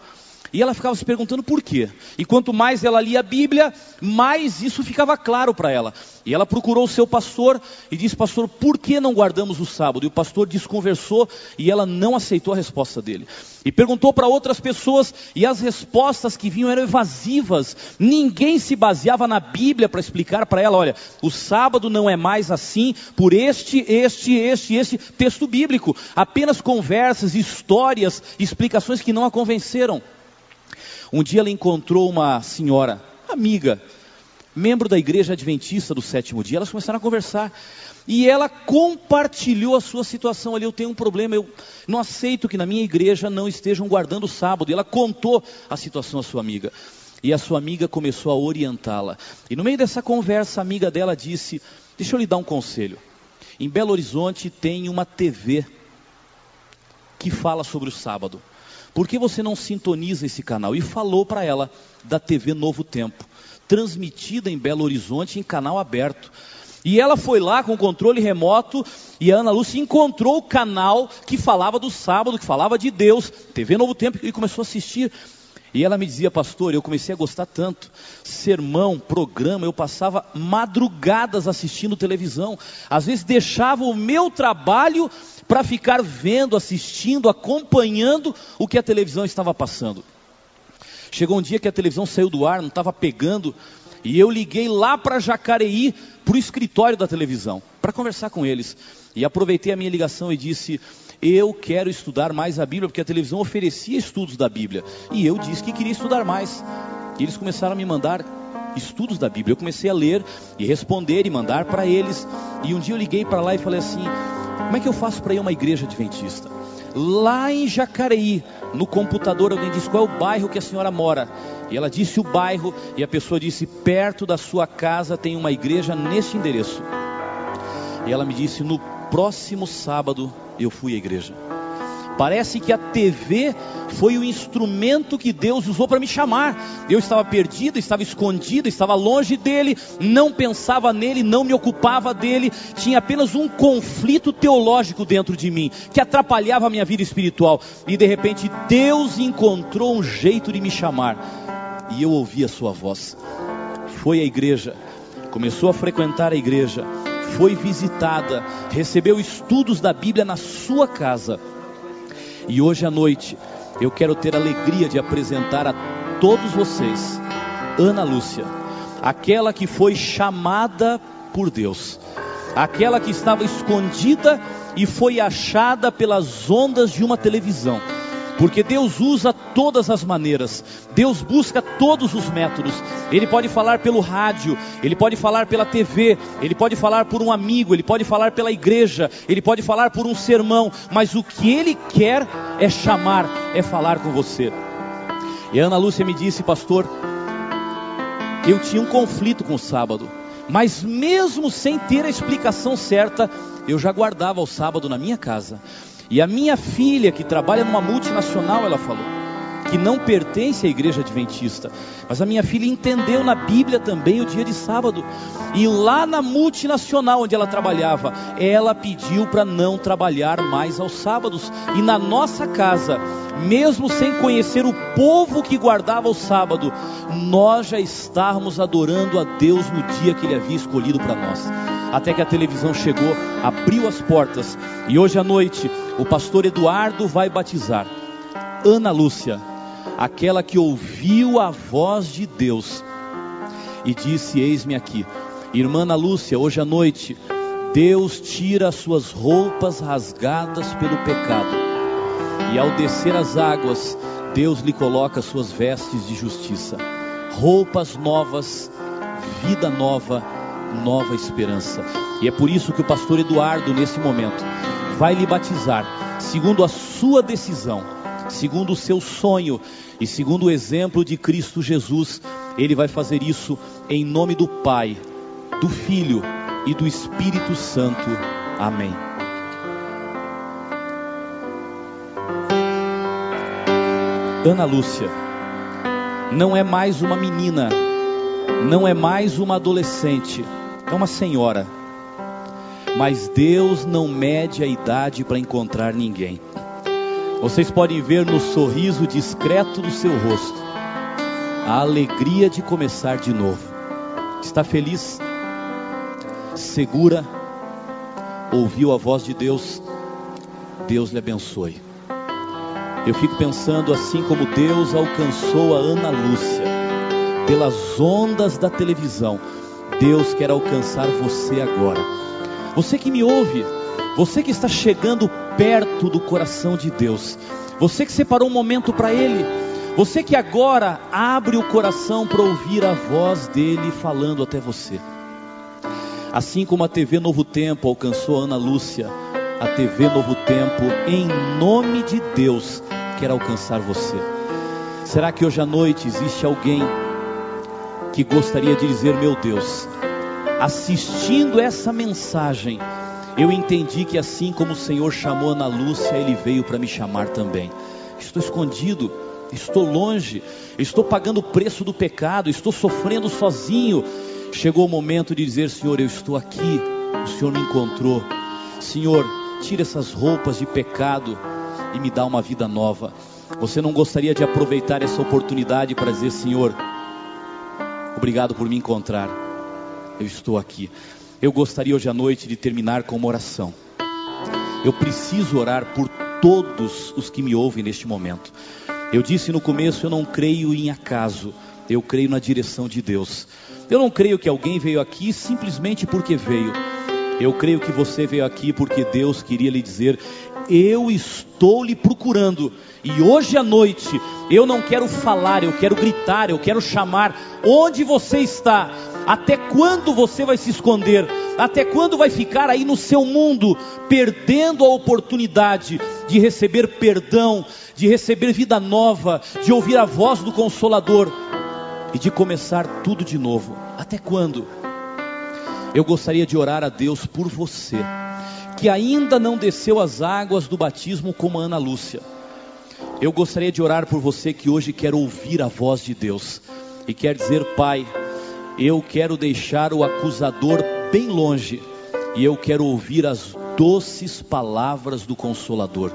Speaker 2: E ela ficava se perguntando por quê. E quanto mais ela lia a Bíblia, mais isso ficava claro para ela. E ela procurou o seu pastor e disse: Pastor, por que não guardamos o sábado? E o pastor desconversou e ela não aceitou a resposta dele. E perguntou para outras pessoas e as respostas que vinham eram evasivas. Ninguém se baseava na Bíblia para explicar para ela: olha, o sábado não é mais assim por este, este, este, este texto bíblico. Apenas conversas, histórias, explicações que não a convenceram. Um dia ela encontrou uma senhora, amiga, membro da igreja adventista do sétimo dia. Elas começaram a conversar. E ela compartilhou a sua situação ali. Eu tenho um problema, eu não aceito que na minha igreja não estejam guardando o sábado. E ela contou a situação à sua amiga. E a sua amiga começou a orientá-la. E no meio dessa conversa, a amiga dela disse: Deixa eu lhe dar um conselho. Em Belo Horizonte tem uma TV que fala sobre o sábado. Por que você não sintoniza esse canal? E falou para ela da TV Novo Tempo, transmitida em Belo Horizonte em canal aberto. E ela foi lá com o controle remoto e a Ana Lúcia encontrou o canal que falava do sábado, que falava de Deus, TV Novo Tempo, e começou a assistir. E ela me dizia, pastor, eu comecei a gostar tanto. Sermão, programa, eu passava madrugadas assistindo televisão. Às vezes deixava o meu trabalho para ficar vendo, assistindo, acompanhando o que a televisão estava passando. Chegou um dia que a televisão saiu do ar, não estava pegando, e eu liguei lá para Jacareí, para o escritório da televisão, para conversar com eles. E aproveitei a minha ligação e disse: Eu quero estudar mais a Bíblia, porque a televisão oferecia estudos da Bíblia. E eu disse que queria estudar mais. E eles começaram a me mandar estudos da Bíblia. Eu comecei a ler e responder e mandar para eles. E um dia eu liguei para lá e falei assim: como é que eu faço para ir a uma igreja adventista? Lá em Jacareí, no computador, alguém disse qual é o bairro que a senhora mora. E ela disse o bairro, e a pessoa disse: perto da sua casa tem uma igreja nesse endereço. E ela me disse: no próximo sábado eu fui à igreja. Parece que a TV foi o instrumento que Deus usou para me chamar. Eu estava perdido, estava escondido, estava longe dele, não pensava nele, não me ocupava dele, tinha apenas um conflito teológico dentro de mim que atrapalhava a minha vida espiritual. E de repente Deus encontrou um jeito de me chamar. E eu ouvi a sua voz. Foi à igreja, começou a frequentar a igreja, foi visitada, recebeu estudos da Bíblia na sua casa E hoje à noite eu quero ter a alegria de apresentar a todos vocês Ana Lúcia, aquela que foi chamada por Deus, aquela que estava escondida e foi achada pelas ondas de uma televisão porque Deus usa todas as maneiras, Deus busca todos os métodos. Ele pode falar pelo rádio, ele pode falar pela TV, ele pode falar por um amigo, ele pode falar pela igreja, ele pode falar por um sermão, mas o que ele quer é chamar, é falar com você. E a Ana Lúcia me disse, pastor, eu tinha um conflito com o sábado, mas mesmo sem ter a explicação certa, eu já guardava o sábado na minha casa. E a minha filha, que trabalha numa multinacional, ela falou, que não pertence à igreja adventista, mas a minha filha entendeu na Bíblia também o dia de sábado. E lá na multinacional onde ela trabalhava, ela pediu para não trabalhar mais aos sábados. E na nossa casa, mesmo sem conhecer o povo que guardava o sábado, nós já estávamos adorando a Deus no dia que Ele havia escolhido para nós. Até que a televisão chegou, abriu as portas, e hoje à noite o pastor Eduardo vai batizar. Ana Lúcia, aquela que ouviu a voz de Deus e disse: Eis-me aqui, irmã Ana Lúcia, hoje à noite. Deus tira as suas roupas rasgadas pelo pecado. E ao descer as águas, Deus lhe coloca suas vestes de justiça, roupas novas, vida nova, nova esperança. E é por isso que o pastor Eduardo, nesse momento, vai lhe batizar, segundo a sua decisão, segundo o seu sonho e segundo o exemplo de Cristo Jesus. Ele vai fazer isso em nome do Pai, do Filho e do Espírito Santo. Amém. Ana Lúcia não é mais uma menina, não é mais uma adolescente, é uma senhora. Mas Deus não mede a idade para encontrar ninguém. Vocês podem ver no sorriso discreto do seu rosto a alegria de começar de novo. Está feliz? Segura? Ouviu a voz de Deus? Deus lhe abençoe. Eu fico pensando assim como Deus alcançou a Ana Lúcia pelas ondas da televisão. Deus quer alcançar você agora. Você que me ouve, você que está chegando perto do coração de Deus, você que separou um momento para Ele, você que agora abre o coração para ouvir a voz dele falando até você. Assim como a TV Novo Tempo alcançou a Ana Lúcia, a TV Novo Tempo, em nome de Deus, quer alcançar você. Será que hoje à noite existe alguém que gostaria de dizer: Meu Deus, assistindo essa mensagem, eu entendi que assim como o Senhor chamou Ana Lúcia, Ele veio para me chamar também. Estou escondido, estou longe, estou pagando o preço do pecado, estou sofrendo sozinho. Chegou o momento de dizer: Senhor, eu estou aqui, o Senhor me encontrou. Senhor, tira essas roupas de pecado e me dá uma vida nova. Você não gostaria de aproveitar essa oportunidade para dizer, Senhor, obrigado por me encontrar. Eu estou aqui. Eu gostaria hoje à noite de terminar com uma oração. Eu preciso orar por todos os que me ouvem neste momento. Eu disse no começo, eu não creio em acaso, eu creio na direção de Deus. Eu não creio que alguém veio aqui simplesmente porque veio. Eu creio que você veio aqui porque Deus queria lhe dizer: eu estou lhe procurando. E hoje à noite, eu não quero falar, eu quero gritar, eu quero chamar. Onde você está? Até quando você vai se esconder? Até quando vai ficar aí no seu mundo, perdendo a oportunidade de receber perdão, de receber vida nova, de ouvir a voz do Consolador e de começar tudo de novo? Até quando? Eu gostaria de orar a Deus por você que ainda não desceu as águas do batismo como Ana Lúcia. Eu gostaria de orar por você que hoje quer ouvir a voz de Deus e quer dizer, Pai, eu quero deixar o acusador bem longe e eu quero ouvir as doces palavras do Consolador.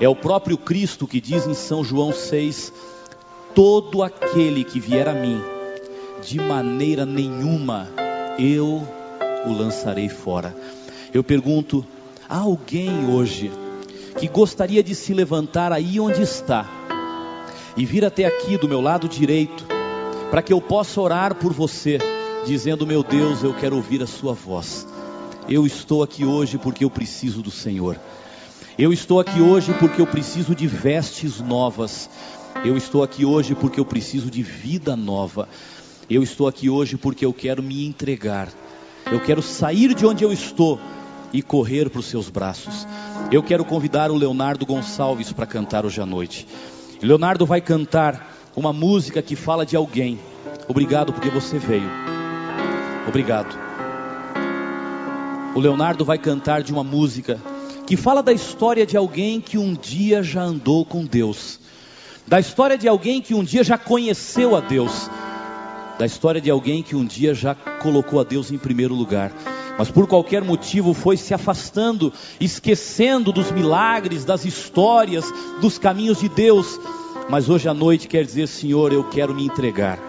Speaker 2: É o próprio Cristo que diz em São João 6: Todo aquele que vier a mim, de maneira nenhuma eu o lançarei fora. Eu pergunto: há alguém hoje que gostaria de se levantar aí onde está e vir até aqui do meu lado direito, para que eu possa orar por você, dizendo: Meu Deus, eu quero ouvir a Sua voz. Eu estou aqui hoje porque eu preciso do Senhor. Eu estou aqui hoje porque eu preciso de vestes novas. Eu estou aqui hoje porque eu preciso de vida nova. Eu estou aqui hoje porque eu quero me entregar. Eu quero sair de onde eu estou e correr para os seus braços. Eu quero convidar o Leonardo Gonçalves para cantar hoje à noite. Leonardo vai cantar uma música que fala de alguém. Obrigado porque você veio. Obrigado. O Leonardo vai cantar de uma música que fala da história de alguém que um dia já andou com Deus, da história de alguém que um dia já conheceu a Deus, da história de alguém que um dia já colocou a Deus em primeiro lugar mas por qualquer motivo foi se afastando, esquecendo dos milagres, das histórias, dos caminhos de Deus. Mas hoje à noite quer dizer, Senhor, eu quero me entregar.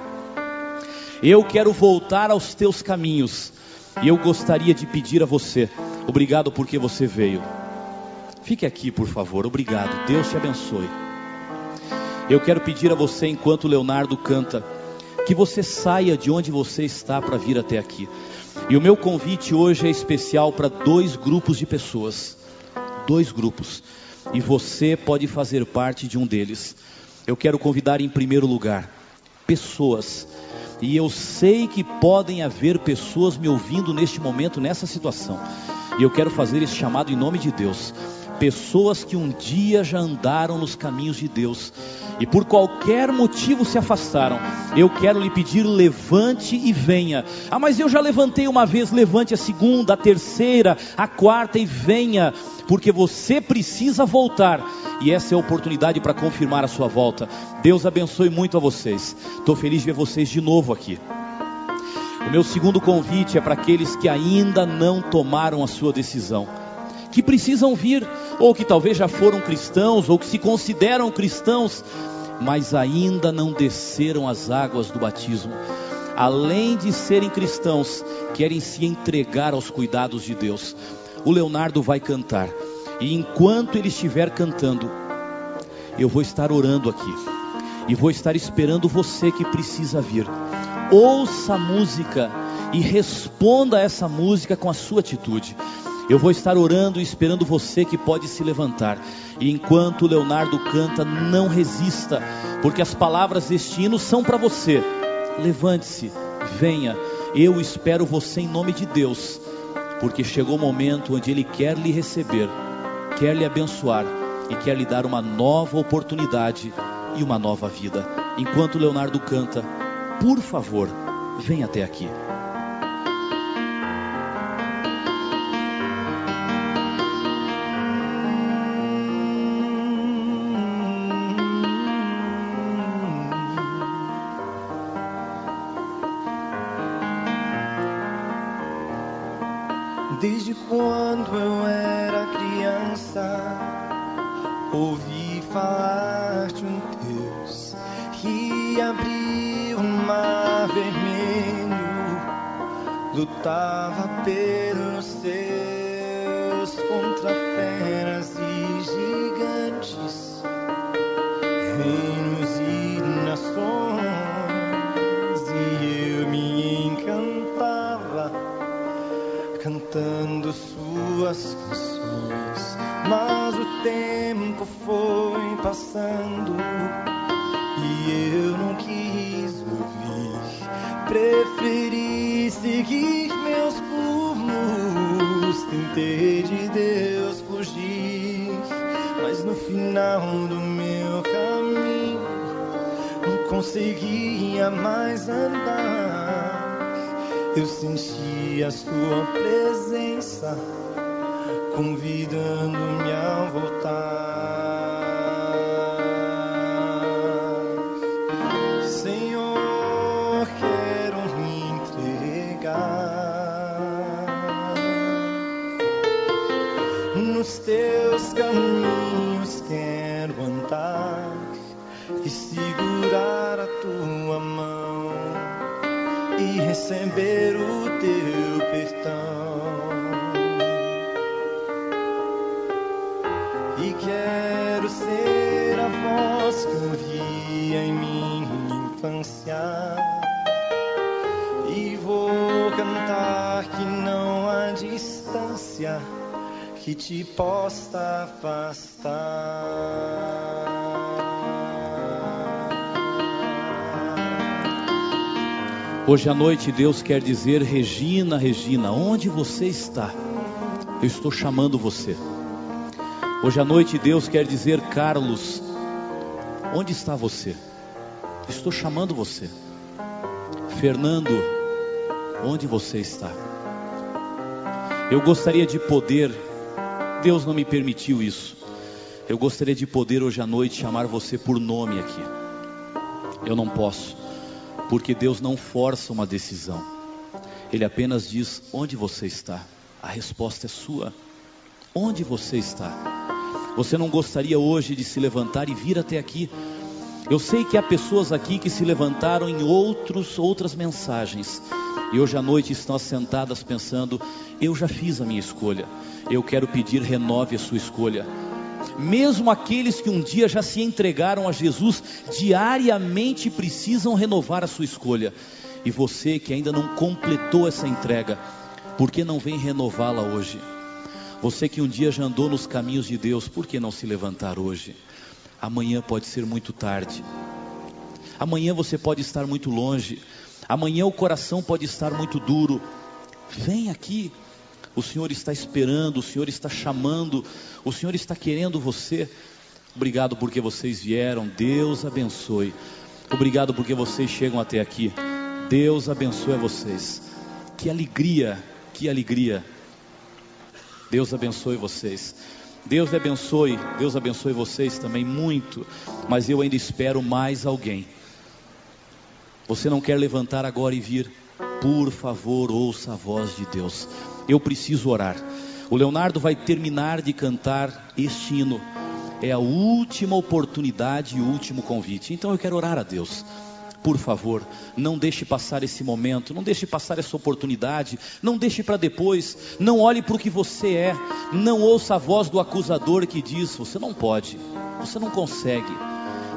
Speaker 2: Eu quero voltar aos teus caminhos. E eu gostaria de pedir a você, obrigado porque você veio. Fique aqui, por favor. Obrigado. Deus te abençoe. Eu quero pedir a você, enquanto Leonardo canta, que você saia de onde você está para vir até aqui. E o meu convite hoje é especial para dois grupos de pessoas. Dois grupos. E você pode fazer parte de um deles. Eu quero convidar em primeiro lugar pessoas. E eu sei que podem haver pessoas me ouvindo neste momento, nessa situação. E eu quero fazer esse chamado em nome de Deus. Pessoas que um dia já andaram nos caminhos de Deus e por qualquer motivo se afastaram, eu quero lhe pedir: levante e venha. Ah, mas eu já levantei uma vez, levante a segunda, a terceira, a quarta e venha, porque você precisa voltar. E essa é a oportunidade para confirmar a sua volta. Deus abençoe muito a vocês. Estou feliz de ver vocês de novo aqui. O meu segundo convite é para aqueles que ainda não tomaram a sua decisão que precisam vir, ou que talvez já foram cristãos, ou que se consideram cristãos, mas ainda não desceram as águas do batismo. Além de serem cristãos, querem se entregar aos cuidados de Deus. O Leonardo vai cantar, e enquanto ele estiver cantando, eu vou estar orando aqui, e vou estar esperando você que precisa vir. Ouça a música e responda a essa música com a sua atitude. Eu vou estar orando e esperando você que pode se levantar. E enquanto Leonardo canta, não resista, porque as palavras deste hino são para você. Levante-se, venha. Eu espero você em nome de Deus, porque chegou o momento onde Ele quer lhe receber, quer lhe abençoar e quer lhe dar uma nova oportunidade e uma nova vida. Enquanto Leonardo canta, por favor, venha até aqui.
Speaker 3: Conseguia mais andar. Eu senti a sua presença convidando-me a voltar. Senhor, quero me entregar nos teus caminhos, quero receber o teu perdão. E quero ser a voz que ouvia em minha infância. E vou cantar que não há distância que te possa afastar.
Speaker 2: Hoje à noite Deus quer dizer: Regina, Regina, onde você está? Eu estou chamando você. Hoje à noite Deus quer dizer: Carlos, onde está você? Estou chamando você. Fernando, onde você está? Eu gostaria de poder, Deus não me permitiu isso. Eu gostaria de poder hoje à noite chamar você por nome aqui. Eu não posso, porque Deus não força uma decisão. Ele apenas diz: onde você está? A resposta é sua. Onde você está? Você não gostaria hoje de se levantar e vir até aqui? Eu sei que há pessoas aqui que se levantaram em outros, outras mensagens e hoje à noite estão assentadas pensando: eu já fiz a minha escolha, eu quero pedir renove a sua escolha. Mesmo aqueles que um dia já se entregaram a Jesus, diariamente precisam renovar a sua escolha. E você que ainda não completou essa entrega, por que não vem renová-la hoje? Você que um dia já andou nos caminhos de Deus, por que não se levantar hoje? Amanhã pode ser muito tarde. Amanhã você pode estar muito longe. Amanhã o coração pode estar muito duro. Vem aqui. O Senhor está esperando, o Senhor está chamando, o Senhor está querendo você. Obrigado porque vocês vieram. Deus abençoe. Obrigado porque vocês chegam até aqui. Deus abençoe vocês. Que alegria, que alegria. Deus abençoe vocês. Deus abençoe, Deus abençoe vocês também muito, mas eu ainda espero mais alguém. Você não quer levantar agora e vir? Por favor, ouça a voz de Deus. Eu preciso orar. O Leonardo vai terminar de cantar este hino. É a última oportunidade e o último convite. Então eu quero orar a Deus por favor, não deixe passar esse momento, não deixe passar essa oportunidade, não deixe para depois, não olhe para o que você é, não ouça a voz do acusador que diz: você não pode, você não consegue,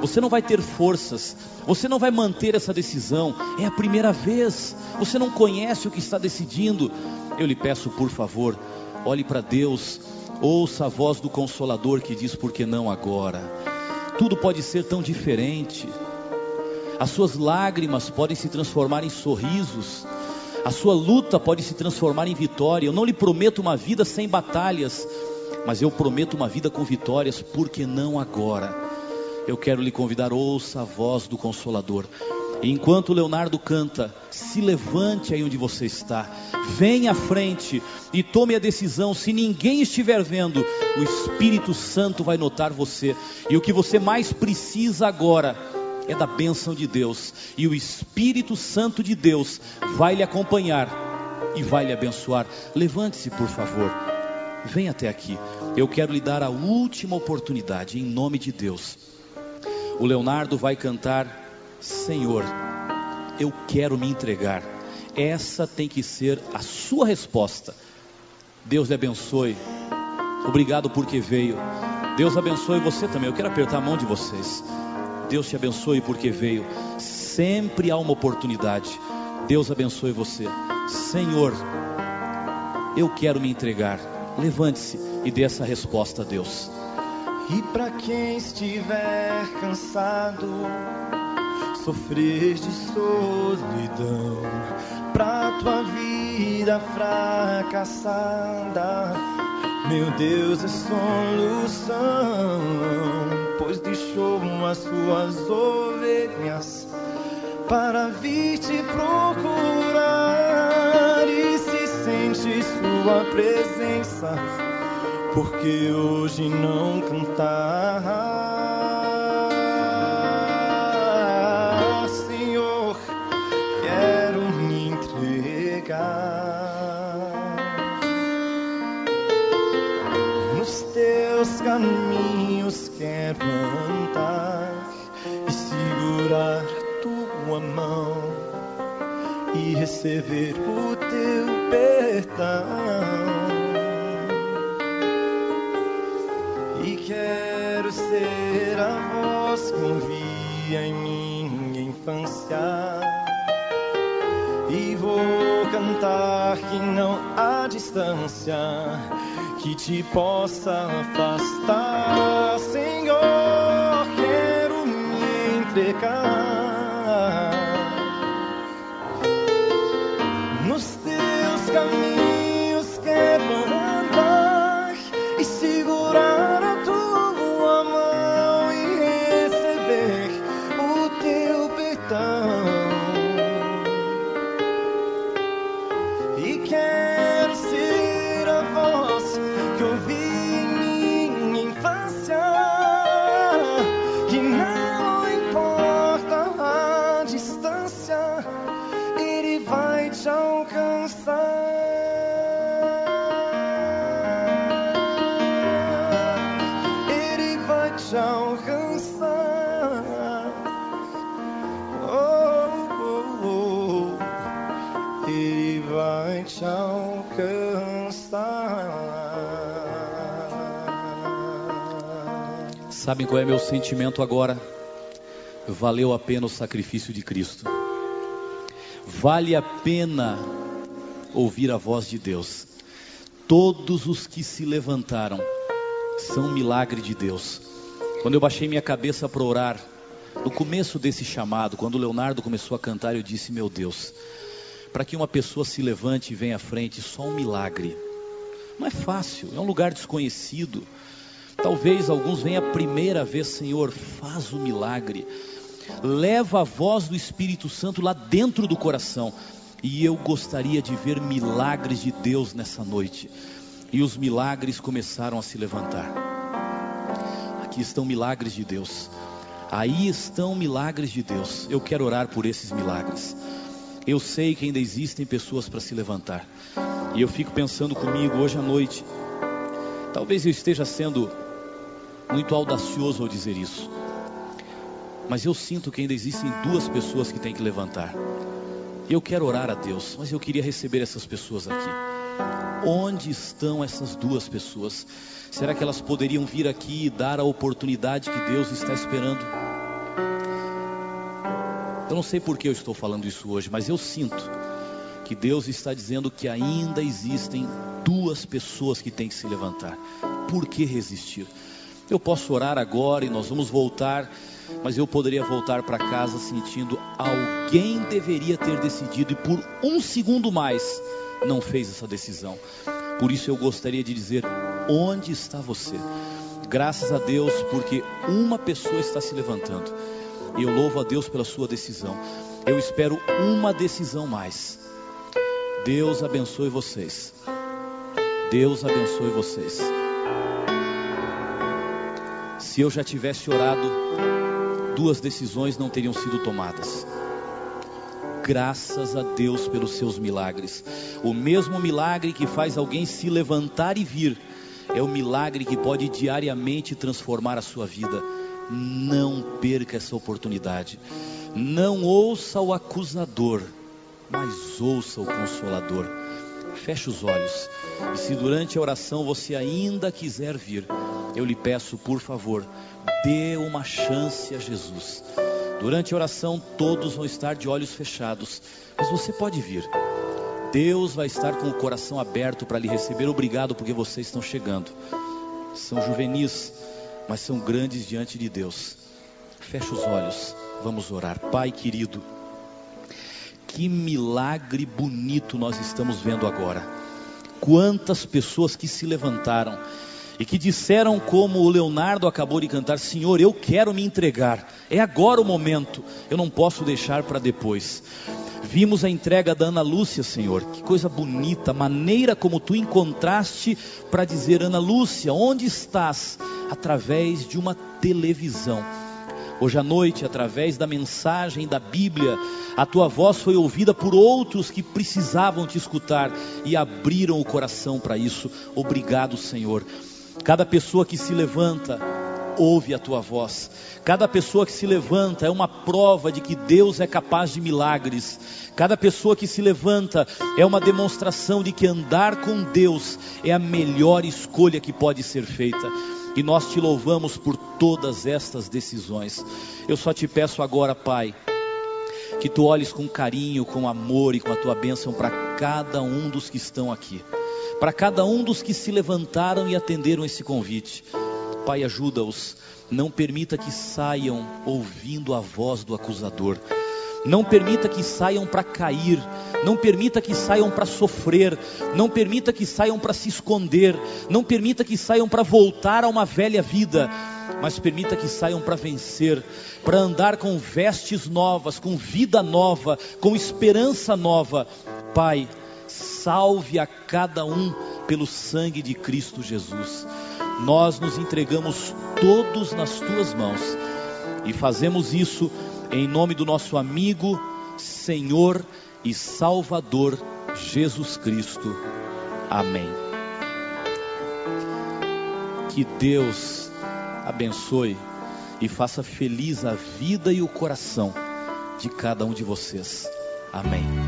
Speaker 2: você não vai ter forças, você não vai manter essa decisão, é a primeira vez, você não conhece o que está decidindo. Eu lhe peço, por favor, olhe para Deus, ouça a voz do consolador que diz: por que não agora? Tudo pode ser tão diferente. As suas lágrimas podem se transformar em sorrisos. A sua luta pode se transformar em vitória. Eu não lhe prometo uma vida sem batalhas, mas eu prometo uma vida com vitórias, porque não agora. Eu quero lhe convidar, ouça a voz do Consolador. Enquanto Leonardo canta, se levante aí onde você está, venha à frente e tome a decisão. Se ninguém estiver vendo, o Espírito Santo vai notar você. E o que você mais precisa agora é da bênção de Deus, e o Espírito Santo de Deus vai lhe acompanhar e vai lhe abençoar. Levante-se, por favor, vem até aqui. Eu quero lhe dar a última oportunidade, em nome de Deus. O Leonardo vai cantar: Senhor, eu quero me entregar. Essa tem que ser a sua resposta. Deus lhe abençoe. Obrigado porque veio. Deus abençoe você também. Eu quero apertar a mão de vocês. Deus te abençoe porque veio. Sempre há uma oportunidade. Deus abençoe você. Senhor, eu quero me entregar. Levante-se e dê essa resposta a Deus.
Speaker 3: E para quem estiver cansado, sofrer de solidão, pra tua vida fracassada, meu Deus é solução, pois deixou as suas ovelhas para vir te procurar e se sente sua presença, porque hoje não cantar, caminhos, quero andar e segurar tua mão e receber o teu perdão. E quero ser a voz que ouvia em minha infância. E vou cantar que não há distância que te possa afastar, Senhor. Quero me entregar
Speaker 2: Sabem qual é meu sentimento agora? Valeu a pena o sacrifício de Cristo. Vale a pena ouvir a voz de Deus. Todos os que se levantaram são milagre de Deus. Quando eu baixei minha cabeça para orar, no começo desse chamado, quando o Leonardo começou a cantar, eu disse: Meu Deus, para que uma pessoa se levante e venha à frente, só um milagre. Não é fácil, é um lugar desconhecido. Talvez alguns venham a primeira vez, Senhor, faz o milagre. Leva a voz do Espírito Santo lá dentro do coração. E eu gostaria de ver milagres de Deus nessa noite. E os milagres começaram a se levantar. Aqui estão milagres de Deus. Aí estão milagres de Deus. Eu quero orar por esses milagres. Eu sei que ainda existem pessoas para se levantar. E eu fico pensando comigo hoje à noite. Talvez eu esteja sendo muito audacioso ao dizer isso. Mas eu sinto que ainda existem duas pessoas que têm que levantar. Eu quero orar a Deus, mas eu queria receber essas pessoas aqui. Onde estão essas duas pessoas? Será que elas poderiam vir aqui e dar a oportunidade que Deus está esperando? Eu não sei por que eu estou falando isso hoje, mas eu sinto que Deus está dizendo que ainda existem duas pessoas que têm que se levantar. Por que resistir? Eu posso orar agora e nós vamos voltar, mas eu poderia voltar para casa sentindo alguém deveria ter decidido e por um segundo mais não fez essa decisão. Por isso eu gostaria de dizer: onde está você? Graças a Deus, porque uma pessoa está se levantando. Eu louvo a Deus pela sua decisão. Eu espero uma decisão mais. Deus abençoe vocês. Deus abençoe vocês. Se eu já tivesse orado, duas decisões não teriam sido tomadas. Graças a Deus pelos seus milagres. O mesmo milagre que faz alguém se levantar e vir, é o milagre que pode diariamente transformar a sua vida. Não perca essa oportunidade. Não ouça o acusador, mas ouça o consolador. Feche os olhos. E se durante a oração você ainda quiser vir, eu lhe peço, por favor, dê uma chance a Jesus. Durante a oração, todos vão estar de olhos fechados, mas você pode vir. Deus vai estar com o coração aberto para lhe receber. Obrigado porque vocês estão chegando. São juvenis, mas são grandes diante de Deus. Feche os olhos, vamos orar. Pai querido, que milagre bonito nós estamos vendo agora. Quantas pessoas que se levantaram e que disseram, como o Leonardo acabou de cantar: Senhor, eu quero me entregar, é agora o momento, eu não posso deixar para depois. Vimos a entrega da Ana Lúcia, Senhor, que coisa bonita, maneira como tu encontraste para dizer: Ana Lúcia, onde estás? Através de uma televisão. Hoje à noite, através da mensagem da Bíblia, a tua voz foi ouvida por outros que precisavam te escutar e abriram o coração para isso. Obrigado, Senhor. Cada pessoa que se levanta, ouve a tua voz. Cada pessoa que se levanta é uma prova de que Deus é capaz de milagres. Cada pessoa que se levanta é uma demonstração de que andar com Deus é a melhor escolha que pode ser feita. E nós te louvamos por todas estas decisões. Eu só te peço agora, Pai, que tu olhes com carinho, com amor e com a tua bênção para cada um dos que estão aqui, para cada um dos que se levantaram e atenderam esse convite. Pai, ajuda-os, não permita que saiam ouvindo a voz do acusador. Não permita que saiam para cair, não permita que saiam para sofrer, não permita que saiam para se esconder, não permita que saiam para voltar a uma velha vida, mas permita que saiam para vencer, para andar com vestes novas, com vida nova, com esperança nova. Pai, salve a cada um pelo sangue de Cristo Jesus. Nós nos entregamos todos nas tuas mãos e fazemos isso em nome do nosso amigo, Senhor e Salvador Jesus Cristo. Amém. Que Deus abençoe e faça feliz a vida e o coração de cada um de vocês. Amém.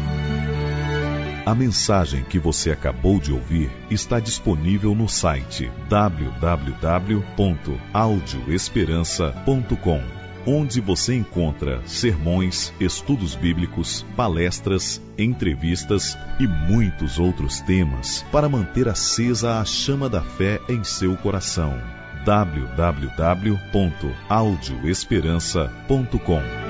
Speaker 1: A mensagem que você acabou de ouvir está disponível no site www.audioesperança.com onde você encontra sermões, estudos bíblicos, palestras, entrevistas e muitos outros temas para manter acesa a chama da fé em seu coração. www.audioesperança.com